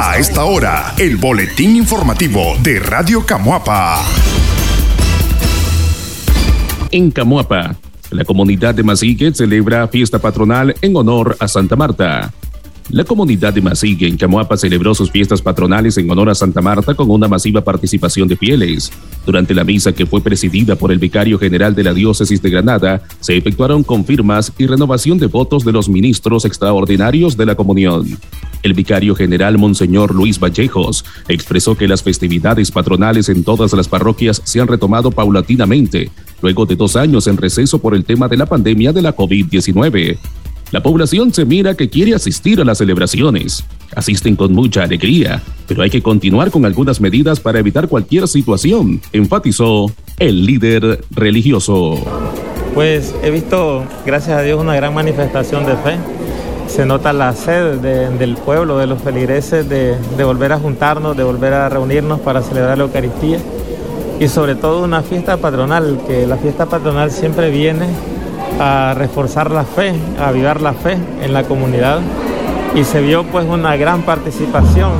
A esta hora, el boletín informativo de Radio Camuapa. En Camuapa, la comunidad de Masique celebra fiesta patronal en honor a Santa Marta. La comunidad de Masigue en Camuapa celebró sus fiestas patronales en honor a Santa Marta con una masiva participación de fieles. Durante la misa que fue presidida por el vicario general de la diócesis de Granada, se efectuaron confirmas y renovación de votos de los ministros extraordinarios de la comunión. El vicario general Monseñor Luis Vallejos expresó que las festividades patronales en todas las parroquias se han retomado paulatinamente, luego de dos años en receso por el tema de la pandemia de la COVID-19. La población se mira que quiere asistir a las celebraciones. Asisten con mucha alegría, pero hay que continuar con algunas medidas para evitar cualquier situación, enfatizó el líder religioso. Pues he visto, gracias a Dios, una gran manifestación de fe. Se nota la sed del pueblo, de los feligreses, de, volver a juntarnos, de volver a reunirnos para celebrar la Eucaristía. Y sobre todo una fiesta patronal, que la fiesta patronal siempre viene a reforzar la fe, a avivar la fe en la comunidad y se vio pues una gran participación.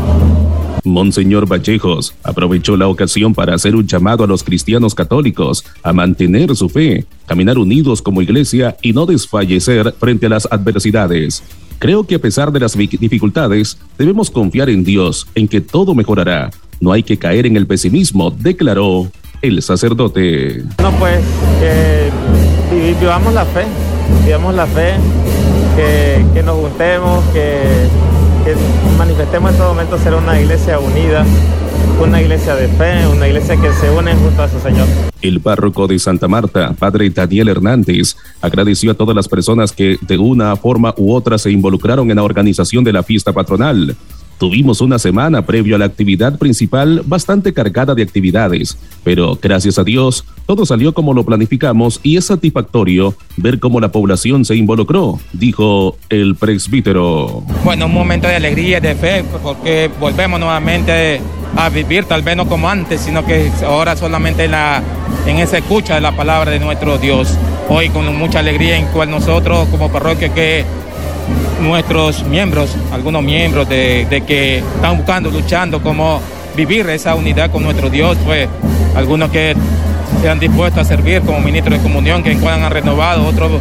Monseñor Vallejos aprovechó la ocasión para hacer un llamado a los cristianos católicos a mantener su fe, caminar unidos como iglesia y no desfallecer frente a las adversidades. Creo que a pesar de las dificultades, debemos confiar en Dios, en que todo mejorará. No hay que caer en el pesimismo, declaró el sacerdote. No, pues vivamos la fe, vivamos la fe, que, nos juntemos, que, que, manifestemos en todo momento ser una iglesia unida, una iglesia de fe, una iglesia que se une junto a su Señor. El párroco de Santa Marta, padre Daniel Hernández, agradeció a todas las personas que de una forma u otra se involucraron en la organización de la fiesta patronal. Tuvimos una semana previo a la actividad principal bastante cargada de actividades, pero gracias a Dios todo salió como lo planificamos y es satisfactorio ver cómo la población se involucró, dijo el presbítero. Bueno, un momento de alegría y de fe porque volvemos nuevamente a vivir, tal vez no como antes, sino que ahora solamente en, en esa escucha de la palabra de nuestro Dios. Hoy con mucha alegría en cual nosotros como parroquia que nuestros miembros, algunos miembros de, que están buscando, luchando, como vivir esa unidad con nuestro Dios, pues algunos que se han dispuesto a servir como ministros de comunión, que en cual han renovado, otros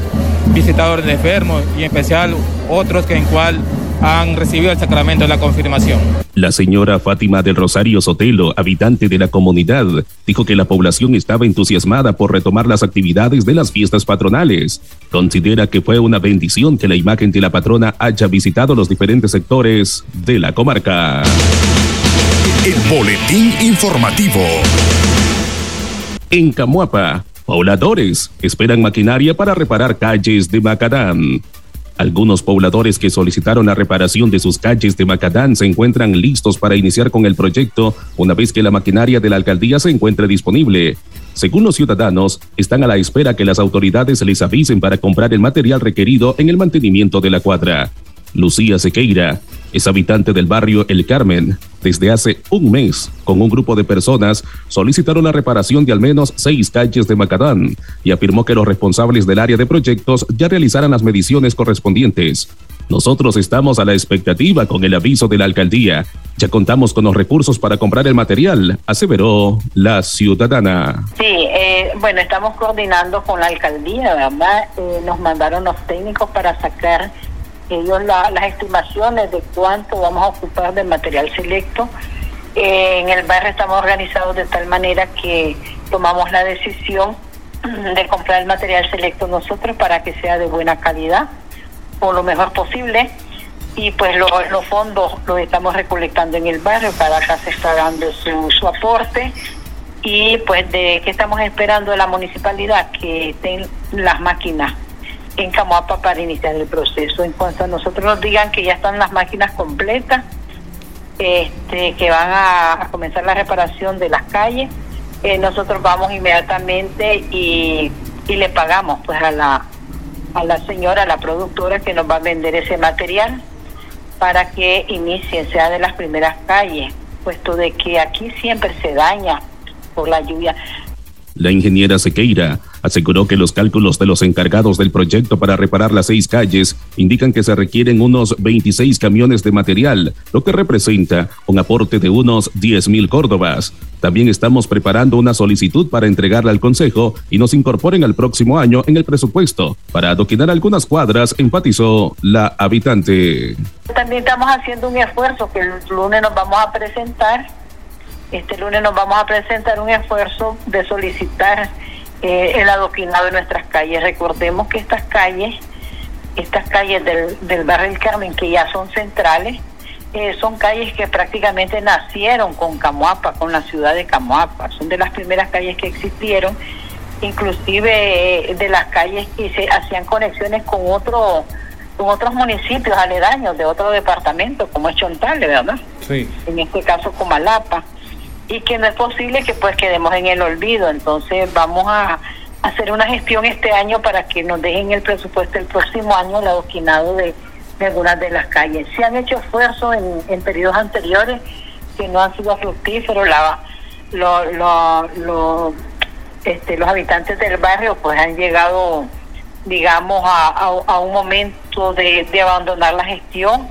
visitadores de enfermos y en especial otros que en cual han recibido el sacramento de la confirmación. La señora Fátima del Rosario Sotelo, habitante de la comunidad, dijo que la población estaba entusiasmada por retomar las actividades de las fiestas patronales. Considera que fue una bendición que la imagen de la patrona haya visitado los diferentes sectores de la comarca. El boletín informativo. En Camuapa, pobladores esperan maquinaria para reparar calles de Macadán. Algunos pobladores que solicitaron la reparación de sus calles de Macadán se encuentran listos para iniciar con el proyecto una vez que la maquinaria de la alcaldía se encuentre disponible. Según los ciudadanos, están a la espera que las autoridades les avisen para comprar el material requerido en el mantenimiento de la cuadra. Lucía Sequeira, es habitante del barrio El Carmen. Desde hace un mes, con un grupo de personas, solicitaron la reparación de al menos seis calles de Macadán y afirmó que los responsables del área de proyectos ya realizaran las mediciones correspondientes. Nosotros estamos a la expectativa con el aviso de la alcaldía. Ya contamos con los recursos para comprar el material, aseveró la ciudadana. Sí, eh, bueno, estamos coordinando con la alcaldía, ¿verdad? Eh, nos mandaron los técnicos para sacar ellos las estimaciones de cuánto vamos a ocupar de material selecto. Eh, en el barrio estamos organizados de tal manera que tomamos la decisión de comprar el material selecto nosotros para que sea de buena calidad o lo mejor posible y pues los fondos los estamos recolectando en el barrio, cada casa está dando su, su aporte y pues de que estamos esperando de la municipalidad que estén las máquinas en Camoapa para iniciar el proceso. En cuanto a nosotros nos digan que ya están las máquinas completas, este, que van a, comenzar la reparación de las calles, eh, nosotros vamos inmediatamente y, y le pagamos pues a la, a la señora, a la productora que nos va a vender ese material para que inicie, sea de las primeras calles, puesto de que aquí siempre se daña por la lluvia. La ingeniera Sequeira aseguró que los cálculos de los encargados del proyecto para reparar las seis calles indican que se requieren unos 26 camiones de material, lo que representa un aporte de unos 10 mil córdobas. También estamos preparando una solicitud para entregarla al Consejo y nos incorporen al próximo año en el presupuesto para adoquinar algunas cuadras, enfatizó la habitante. También estamos haciendo un esfuerzo que el lunes nos vamos a presentar. Este lunes nos vamos a presentar un esfuerzo de solicitar eh, el adoquinado de nuestras calles. Recordemos que estas calles, estas calles del, del barrio del Carmen, que ya son centrales, eh, son calles que prácticamente nacieron con Camuapa, con la ciudad de Camuapa. Son de las primeras calles que existieron, inclusive eh, de las calles que se hacían conexiones con otro con otros municipios aledaños de otro departamento, como es Chontale, ¿verdad? Sí. En este caso, Comalapa. Y que no es posible que pues quedemos en el olvido. Entonces vamos a hacer una gestión este año para que nos dejen el presupuesto el próximo año el adoquinado de de algunas de las calles. Se han hecho esfuerzos en, periodos anteriores que no han sido fructíferos. La, este, los habitantes del barrio pues han llegado, digamos, a, un momento de abandonar la gestión,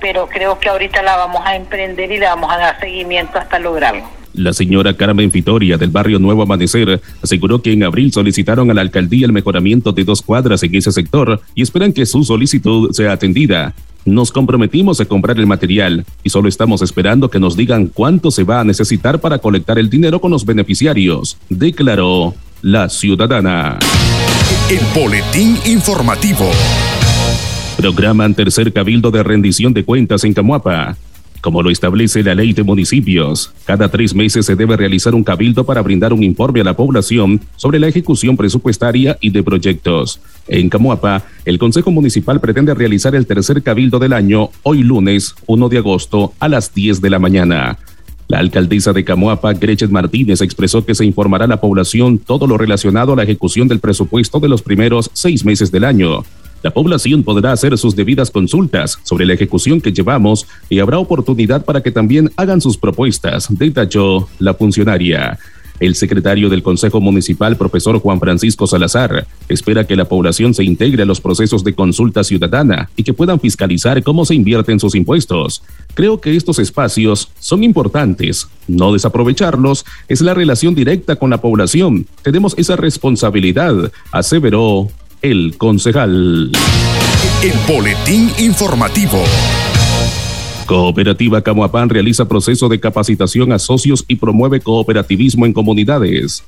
pero creo que ahorita la vamos a emprender y le vamos a dar seguimiento hasta lograrlo. La señora Carmen Fitoria del barrio Nuevo Amanecer aseguró que en abril solicitaron a la alcaldía el mejoramiento de dos cuadras en ese sector y esperan que su solicitud sea atendida. Nos comprometimos a comprar el material y solo estamos esperando que nos digan cuánto se va a necesitar para colectar el dinero con los beneficiarios, declaró la ciudadana. El boletín informativo. Programan tercer cabildo de rendición de cuentas en Camuapa. Como lo establece la ley de municipios, cada tres meses se debe realizar un cabildo para brindar un informe a la población sobre la ejecución presupuestaria y de proyectos. En Camuapa, el Consejo Municipal pretende realizar el tercer cabildo del año hoy lunes 1 de agosto a las 10 de la mañana. La alcaldesa de Camuapa, Gretchen Martínez, expresó que se informará a la población todo lo relacionado a la ejecución del presupuesto de los primeros seis meses del año la población podrá hacer sus debidas consultas sobre la ejecución que llevamos y habrá oportunidad para que también hagan sus propuestas, detalló la funcionaria. El secretario del Consejo Municipal, profesor Juan Francisco Salazar, espera que la población se integre a los procesos de consulta ciudadana y que puedan fiscalizar cómo se invierten sus impuestos. Creo que estos espacios son importantes. No desaprovecharlos es la relación directa con la población. Tenemos esa responsabilidad, aseveró el concejal. El boletín informativo. Cooperativa Camuapán realiza proceso de capacitación a socios y promueve cooperativismo en comunidades.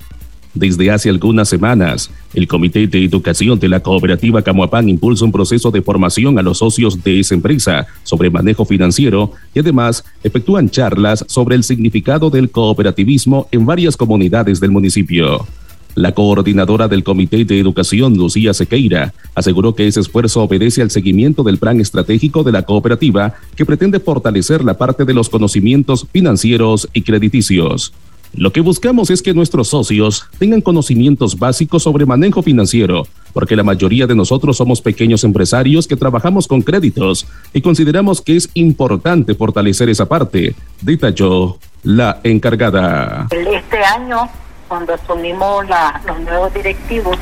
Desde hace algunas semanas, el Comité de Educación de la Cooperativa Camuapán impulsa un proceso de formación a los socios de esa empresa sobre manejo financiero y además efectúan charlas sobre el significado del cooperativismo en varias comunidades del municipio. La coordinadora del Comité de Educación, Lucía Sequeira, aseguró que ese esfuerzo obedece al seguimiento del plan estratégico de la cooperativa que pretende fortalecer la parte de los conocimientos financieros y crediticios. Lo que buscamos es que nuestros socios tengan conocimientos básicos sobre manejo financiero, porque la mayoría de nosotros somos pequeños empresarios que trabajamos con créditos y consideramos que es importante fortalecer esa parte, detalló la encargada. Este año cuando asumimos los nuevos directivos,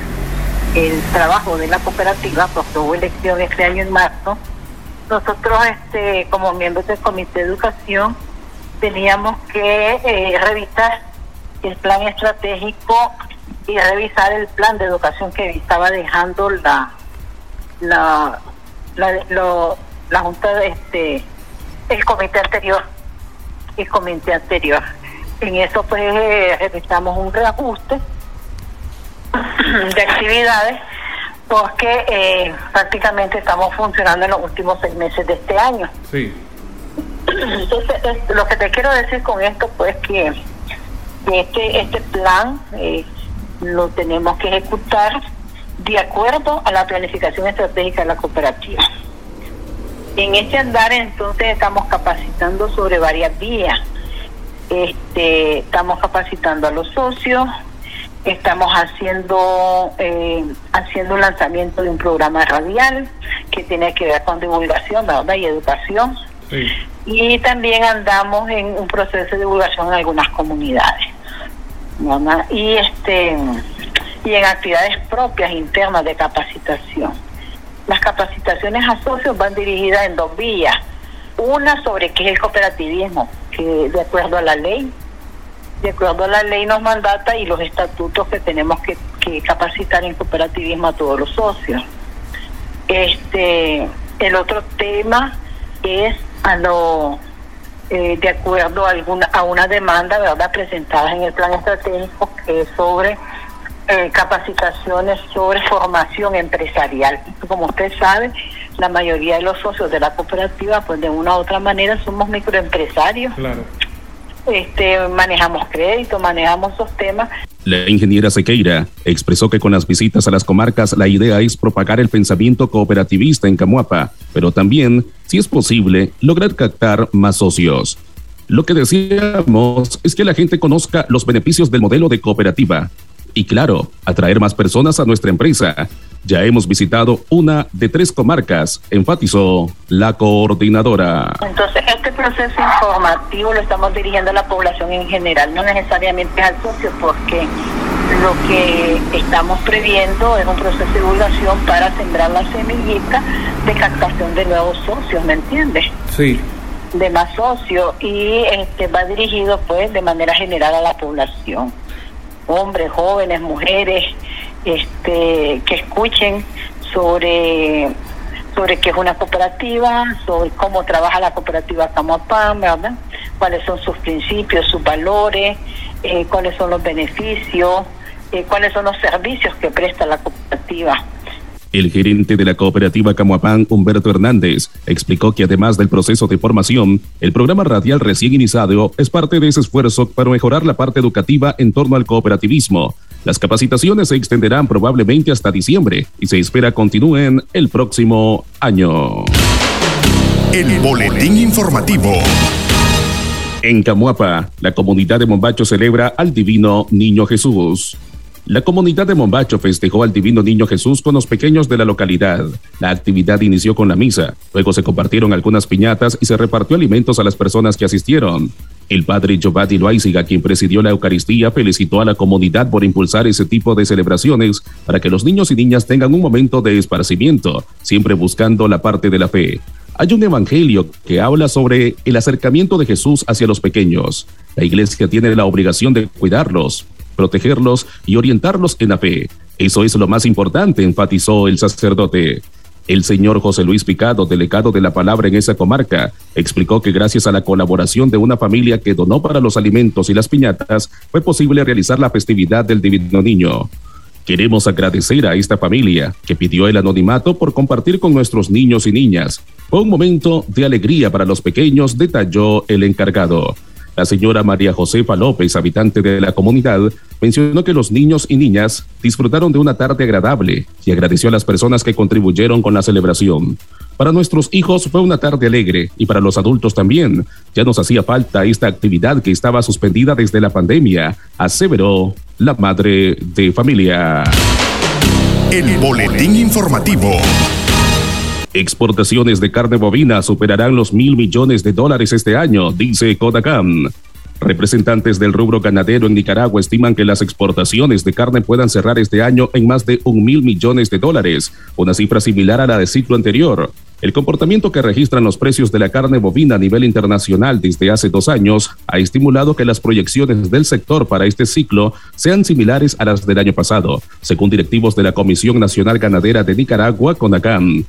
el trabajo de la cooperativa, porque hubo elección este año en marzo, nosotros este, como miembros del Comité de Educación teníamos que eh, revisar el plan estratégico y revisar el plan de educación que estaba dejando la la la, la junta de este el comité anterior el comité anterior en eso pues realizamos un reajuste de actividades porque eh, prácticamente estamos funcionando en los últimos seis meses de este año. Sí. Entonces, lo que te quiero decir con esto pues que, este, este plan eh, lo tenemos que ejecutar de acuerdo a la planificación estratégica de la cooperativa. En este andar entonces estamos capacitando sobre varias vías este, estamos capacitando a los socios, estamos haciendo eh, haciendo un lanzamiento de un programa radial que tiene que ver con divulgación y educación. Y también andamos en un proceso de divulgación en algunas comunidades. Y este y en actividades propias internas de capacitación. Las capacitaciones a socios van dirigidas en dos vías. Una sobre qué es el cooperativismo, que de acuerdo a la ley, de acuerdo a la ley nos mandata y los estatutos que tenemos que, capacitar en cooperativismo a todos los socios. Este, el otro tema es a lo eh, de acuerdo a alguna a una demanda verdad presentada en el plan estratégico que es sobre eh, capacitaciones sobre formación empresarial como usted sabe la mayoría de los socios de la cooperativa pues de una u otra manera somos microempresarios claro. este manejamos crédito manejamos esos temas la ingeniera Sequeira expresó que con las visitas a las comarcas la idea es propagar el pensamiento cooperativista en Camuapa, pero también, si es posible, lograr captar más socios. Lo que decíamos es que la gente conozca los beneficios del modelo de cooperativa y, claro, atraer más personas a nuestra empresa. Ya hemos visitado una de tres comarcas, enfatizó la coordinadora. Entonces, este proceso informativo lo estamos dirigiendo a la población en general, no necesariamente al socio, porque lo que estamos previendo es un proceso de divulgación para sembrar la semillita de captación de nuevos socios, ¿me entiendes? Sí. De más socios y este va dirigido pues de manera general a la población, hombres, jóvenes, mujeres, este, que escuchen sobre sobre qué es una cooperativa, sobre cómo trabaja la cooperativa Camapán, ¿verdad? Cuáles son sus principios, sus valores, eh, cuáles son los beneficios, eh, cuáles son los servicios que presta la cooperativa. El gerente de la cooperativa Camuapán, Humberto Hernández, explicó que además del proceso de formación, el programa radial recién iniciado es parte de ese esfuerzo para mejorar la parte educativa en torno al cooperativismo. Las capacitaciones se extenderán probablemente hasta diciembre y se espera continúen el próximo año. El boletín informativo. En Camuapa, la comunidad de Mombacho celebra al Divino Niño Jesús. La comunidad de Mombacho festejó al Divino Niño Jesús con los pequeños de la localidad. La actividad inició con la misa, luego se compartieron algunas piñatas y se repartió alimentos a las personas que asistieron. El padre Giovanni Loaiziga, quien presidió la Eucaristía, felicitó a la comunidad por impulsar ese tipo de celebraciones para que los niños y niñas tengan un momento de esparcimiento, siempre buscando la parte de la fe. Hay un evangelio que habla sobre el acercamiento de Jesús hacia los pequeños. La iglesia tiene la obligación de cuidarlos, protegerlos y orientarlos en la fe. Eso es lo más importante, enfatizó el sacerdote. El señor José Luis Picado, delegado de la palabra en esa comarca, explicó que gracias a la colaboración de una familia que donó para los alimentos y las piñatas, fue posible realizar la festividad del Divino Niño. Queremos agradecer a esta familia que pidió el anonimato por compartir con nuestros niños y niñas. Fue un momento de alegría para los pequeños, detalló el encargado. La señora María Josefa López, habitante de la comunidad, mencionó que los niños y niñas disfrutaron de una tarde agradable y agradeció a las personas que contribuyeron con la celebración. Para nuestros hijos fue una tarde alegre y para los adultos también. Ya nos hacía falta esta actividad que estaba suspendida desde la pandemia, aseveró la madre de familia. El boletín informativo. Exportaciones de carne bovina superarán los mil millones de dólares este año, dice Kodakam. Representantes del rubro ganadero en Nicaragua estiman que las exportaciones de carne puedan cerrar este año en más de un mil millones de dólares, una cifra similar a la del ciclo anterior. El comportamiento que registran los precios de la carne bovina a nivel internacional desde hace dos años ha estimulado que las proyecciones del sector para este ciclo sean similares a las del año pasado, según directivos de la Comisión Nacional Ganadera de Nicaragua, CONACAM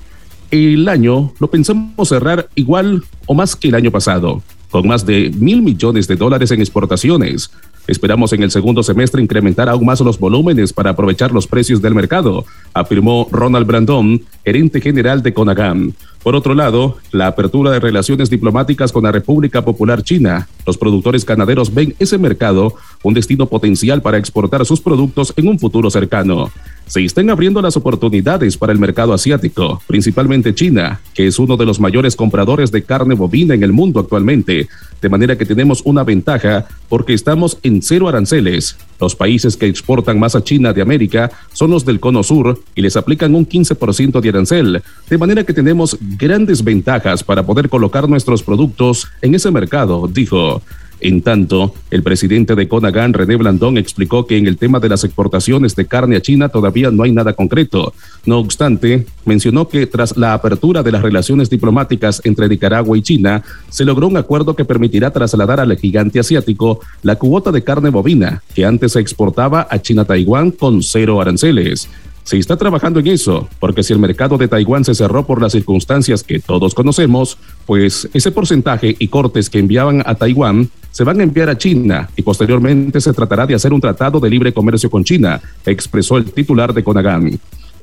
el año lo pensamos cerrar igual o más que el año pasado, con más de mil millones de dólares en exportaciones. Esperamos en el segundo semestre incrementar aún más los volúmenes para aprovechar los precios del mercado, afirmó Ronald Brandon, gerente general de Conagam. Por otro lado, la apertura de relaciones diplomáticas con la República Popular China. Los productores ganaderos ven ese mercado un destino potencial para exportar sus productos en un futuro cercano se están abriendo las oportunidades para el mercado asiático, principalmente China, que es uno de los mayores compradores de carne bovina en el mundo actualmente, de manera que tenemos una ventaja porque estamos en cero aranceles. Los países que exportan más a China de América son los del Cono Sur y les aplican un 15% de arancel, de manera que tenemos grandes ventajas para poder colocar nuestros productos en ese mercado, dijo. En tanto, el presidente de Conagan, René Blandón, explicó que en el tema de las exportaciones de carne a China todavía no hay nada concreto. No obstante, mencionó que tras la apertura de las relaciones diplomáticas entre Nicaragua y China, se logró un acuerdo que permitirá trasladar al gigante asiático la cuota de carne bovina que antes se exportaba a China-Taiwán con cero aranceles. Se está trabajando en eso, porque si el mercado de Taiwán se cerró por las circunstancias que todos conocemos, pues ese porcentaje y cortes que enviaban a Taiwán se van a enviar a China y posteriormente se tratará de hacer un tratado de libre comercio con China, expresó el titular de Conagan.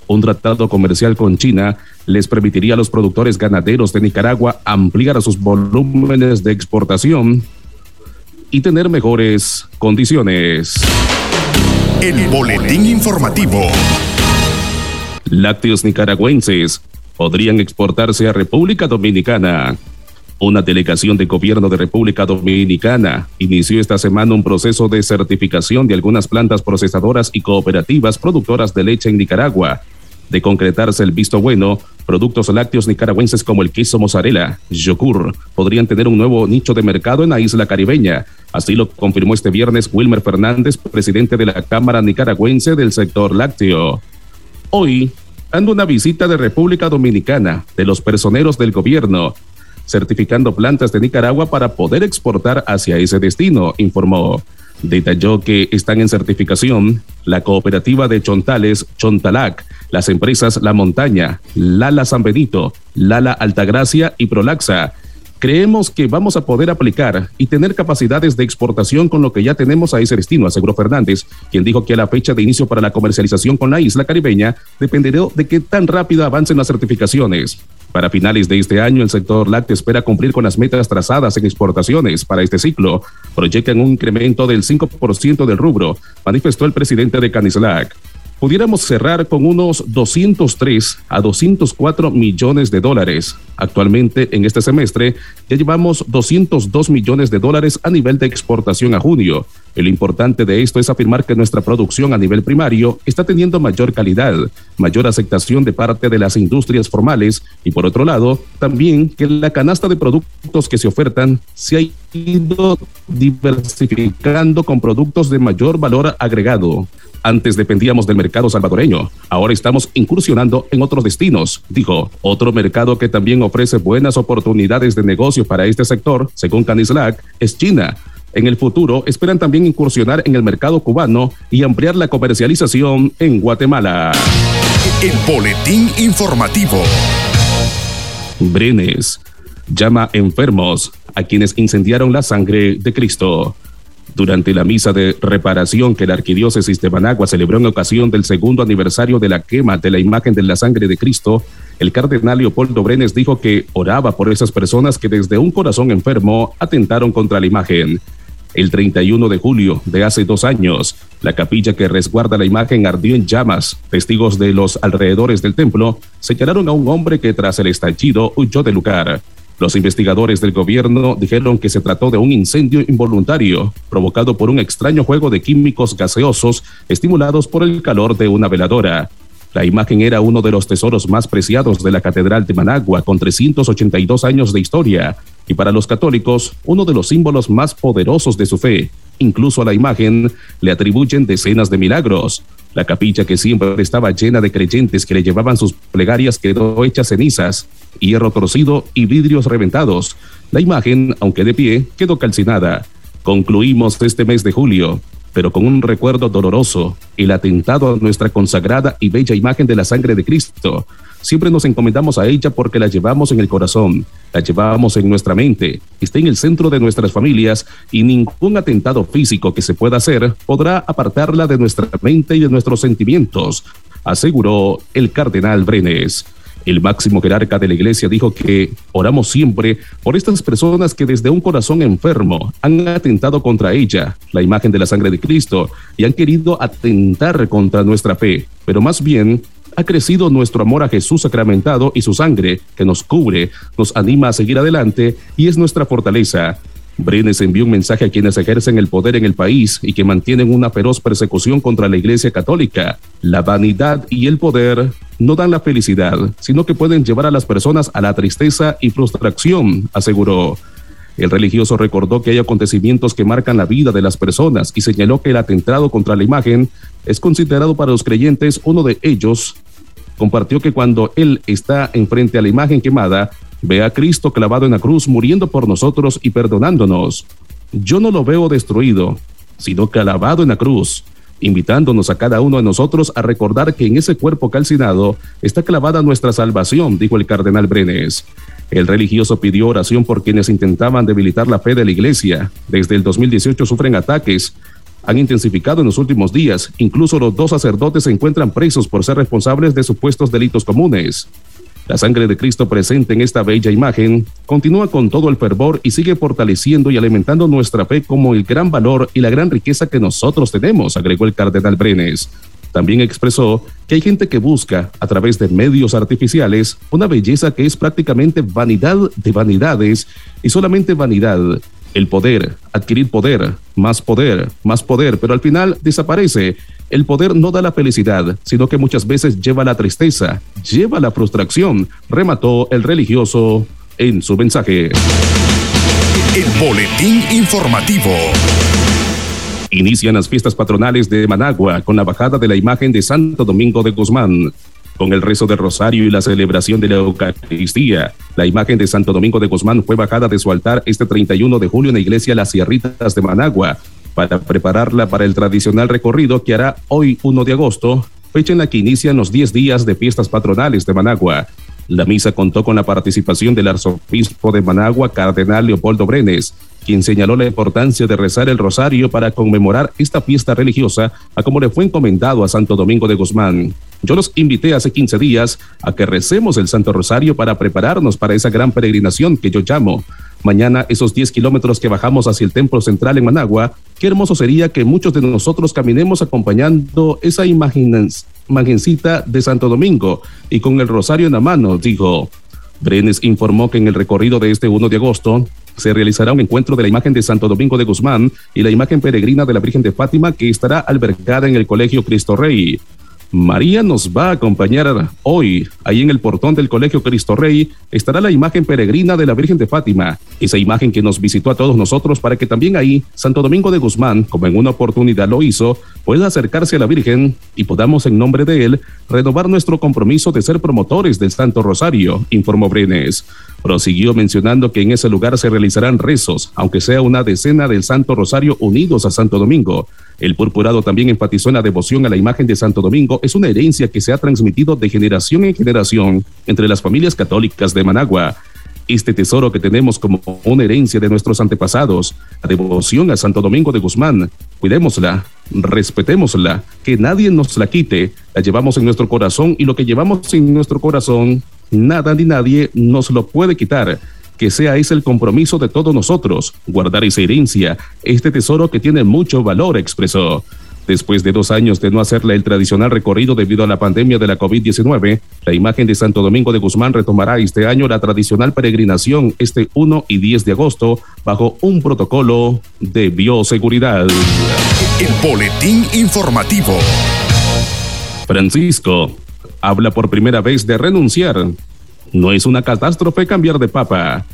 Un tratado comercial con China les permitiría a los productores ganaderos de Nicaragua ampliar sus volúmenes de exportación y tener mejores condiciones. El boletín informativo. Lácteos nicaragüenses podrían exportarse a República Dominicana. Una delegación de gobierno de República Dominicana inició esta semana un proceso de certificación de algunas plantas procesadoras y cooperativas productoras de leche en Nicaragua. De concretarse el visto bueno, productos lácteos nicaragüenses como el queso mozzarella, yogur, podrían tener un nuevo nicho de mercado en la isla caribeña. Así lo confirmó este viernes Wilmer Fernández, presidente de la Cámara Nicaragüense del sector lácteo. Hoy, dando una visita de República Dominicana de los personeros del gobierno, certificando plantas de Nicaragua para poder exportar hacia ese destino, informó. Detalló que están en certificación la cooperativa de Chontales, Chontalac, las empresas La Montaña, Lala San Benito, Lala Altagracia y Prolaxa, Creemos que vamos a poder aplicar y tener capacidades de exportación con lo que ya tenemos a ese destino, aseguró Fernández, quien dijo que la fecha de inicio para la comercialización con la isla caribeña dependerá de qué tan rápido avancen las certificaciones. Para finales de este año, el sector lácteo espera cumplir con las metas trazadas en exportaciones para este ciclo. Proyectan un incremento del 5% del rubro, manifestó el presidente de Canislac pudiéramos cerrar con unos 203 a 204 millones de dólares. Actualmente, en este semestre, ya llevamos 202 millones de dólares a nivel de exportación a junio. El importante de esto es afirmar que nuestra producción a nivel primario está teniendo mayor calidad, mayor aceptación de parte de las industrias formales y por otro lado, también que la canasta de productos que se ofertan se ha ido diversificando con productos de mayor valor agregado. Antes dependíamos del mercado salvadoreño, ahora estamos incursionando en otros destinos, dijo. Otro mercado que también ofrece buenas oportunidades de negocio para este sector, según Canislac, es China. En el futuro esperan también incursionar en el mercado cubano y ampliar la comercialización en Guatemala. El boletín informativo. Brenes llama enfermos a quienes incendiaron la sangre de Cristo durante la misa de reparación que la Arquidiócesis de Managua celebró en ocasión del segundo aniversario de la quema de la imagen de la sangre de Cristo, el cardenal Leopoldo Brenes dijo que oraba por esas personas que desde un corazón enfermo atentaron contra la imagen. El 31 de julio de hace dos años, la capilla que resguarda la imagen ardió en llamas. Testigos de los alrededores del templo señalaron a un hombre que tras el estallido huyó del lugar. Los investigadores del gobierno dijeron que se trató de un incendio involuntario provocado por un extraño juego de químicos gaseosos estimulados por el calor de una veladora. La imagen era uno de los tesoros más preciados de la Catedral de Managua, con 382 años de historia, y para los católicos, uno de los símbolos más poderosos de su fe. Incluso a la imagen le atribuyen decenas de milagros. La capilla que siempre estaba llena de creyentes que le llevaban sus plegarias quedó hecha cenizas, hierro torcido y vidrios reventados. La imagen, aunque de pie, quedó calcinada. Concluimos este mes de julio pero con un recuerdo doloroso, el atentado a nuestra consagrada y bella imagen de la sangre de Cristo. Siempre nos encomendamos a ella porque la llevamos en el corazón, la llevamos en nuestra mente, está en el centro de nuestras familias y ningún atentado físico que se pueda hacer podrá apartarla de nuestra mente y de nuestros sentimientos, aseguró el cardenal Brenes. El máximo jerarca de la iglesia dijo que oramos siempre por estas personas que desde un corazón enfermo han atentado contra ella, la imagen de la sangre de Cristo, y han querido atentar contra nuestra fe, pero más bien ha crecido nuestro amor a Jesús sacramentado y su sangre, que nos cubre, nos anima a seguir adelante y es nuestra fortaleza. Brenes envió un mensaje a quienes ejercen el poder en el país y que mantienen una feroz persecución contra la Iglesia Católica. La vanidad y el poder no dan la felicidad, sino que pueden llevar a las personas a la tristeza y frustración, aseguró. El religioso recordó que hay acontecimientos que marcan la vida de las personas y señaló que el atentado contra la imagen es considerado para los creyentes uno de ellos. Compartió que cuando él está enfrente a la imagen quemada, ve a Cristo clavado en la cruz muriendo por nosotros y perdonándonos. Yo no lo veo destruido, sino clavado en la cruz, invitándonos a cada uno de nosotros a recordar que en ese cuerpo calcinado está clavada nuestra salvación, dijo el cardenal Brenes. El religioso pidió oración por quienes intentaban debilitar la fe de la iglesia. Desde el 2018 sufren ataques. Han intensificado en los últimos días. Incluso los dos sacerdotes se encuentran presos por ser responsables de supuestos delitos comunes. La sangre de Cristo presente en esta bella imagen continúa con todo el fervor y sigue fortaleciendo y alimentando nuestra fe como el gran valor y la gran riqueza que nosotros tenemos, agregó el cardenal Brenes. También expresó que hay gente que busca, a través de medios artificiales, una belleza que es prácticamente vanidad de vanidades y solamente vanidad. El poder, adquirir poder, más poder, más poder, pero al final desaparece. El poder no da la felicidad, sino que muchas veces lleva la tristeza, lleva la frustración, remató el religioso en su mensaje. El boletín informativo. Inician las fiestas patronales de Managua con la bajada de la imagen de Santo Domingo de Guzmán. Con el rezo del rosario y la celebración de la Eucaristía, la imagen de Santo Domingo de Guzmán fue bajada de su altar este 31 de julio en la iglesia Las Sierritas de Managua para prepararla para el tradicional recorrido que hará hoy 1 de agosto, fecha en la que inician los 10 días de fiestas patronales de Managua. La misa contó con la participación del arzobispo de Managua, cardenal Leopoldo Brenes, quien señaló la importancia de rezar el rosario para conmemorar esta fiesta religiosa, a como le fue encomendado a Santo Domingo de Guzmán. Yo los invité hace 15 días a que recemos el Santo Rosario para prepararnos para esa gran peregrinación que yo llamo. Mañana esos 10 kilómetros que bajamos hacia el templo central en Managua, qué hermoso sería que muchos de nosotros caminemos acompañando esa imagencita de Santo Domingo y con el rosario en la mano, dijo. Brenes informó que en el recorrido de este 1 de agosto se realizará un encuentro de la imagen de Santo Domingo de Guzmán y la imagen peregrina de la Virgen de Fátima que estará albergada en el Colegio Cristo Rey. María nos va a acompañar hoy. Ahí en el portón del Colegio Cristo Rey estará la imagen peregrina de la Virgen de Fátima, esa imagen que nos visitó a todos nosotros para que también ahí Santo Domingo de Guzmán, como en una oportunidad lo hizo, pueda acercarse a la Virgen y podamos en nombre de él renovar nuestro compromiso de ser promotores del Santo Rosario, informó Brenes. Prosiguió mencionando que en ese lugar se realizarán rezos, aunque sea una decena del Santo Rosario unidos a Santo Domingo. El purpurado también enfatizó en la devoción a la imagen de Santo Domingo. Es una herencia que se ha transmitido de generación en generación entre las familias católicas de Managua. Este tesoro que tenemos como una herencia de nuestros antepasados, la devoción a Santo Domingo de Guzmán, cuidémosla, respetémosla, que nadie nos la quite, la llevamos en nuestro corazón y lo que llevamos en nuestro corazón, nada ni nadie nos lo puede quitar que sea ese el compromiso de todos nosotros, guardar esa herencia, este tesoro que tiene mucho valor, expresó. Después de dos años de no hacerle el tradicional recorrido debido a la pandemia de la COVID-19, la imagen de Santo Domingo de Guzmán retomará este año la tradicional peregrinación este 1 y 10 de agosto bajo un protocolo de bioseguridad. El boletín informativo. Francisco habla por primera vez de renunciar no es una catástrofe cambiar de papa.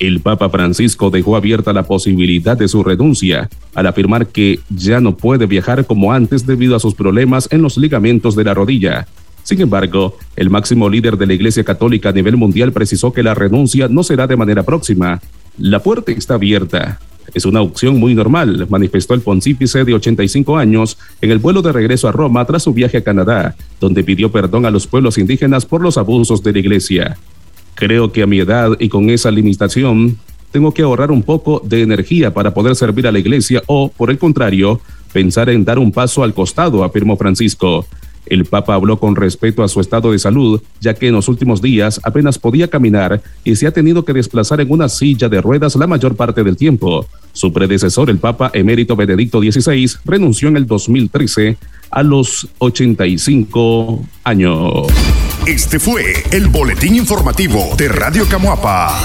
El Papa Francisco dejó abierta la posibilidad de su renuncia al afirmar que ya no puede viajar como antes debido a sus problemas en los ligamentos de la rodilla. Sin embargo, el máximo líder de la Iglesia Católica a nivel mundial precisó que la renuncia no será de manera próxima. La puerta está abierta. Es una opción muy normal, manifestó el pontífice de 85 años en el vuelo de regreso a Roma tras su viaje a Canadá, donde pidió perdón a los pueblos indígenas por los abusos de la iglesia. Creo que a mi edad y con esa limitación, tengo que ahorrar un poco de energía para poder servir a la iglesia o, por el contrario, pensar en dar un paso al costado, afirmó Francisco. El Papa habló con respeto a su estado de salud, ya que en los últimos días apenas podía caminar y se ha tenido que desplazar en una silla de ruedas la mayor parte del tiempo. Su predecesor, el Papa emérito Benedicto XVI, renunció en el 2013 a los 85 años. Este fue el boletín informativo de Radio Camuapa.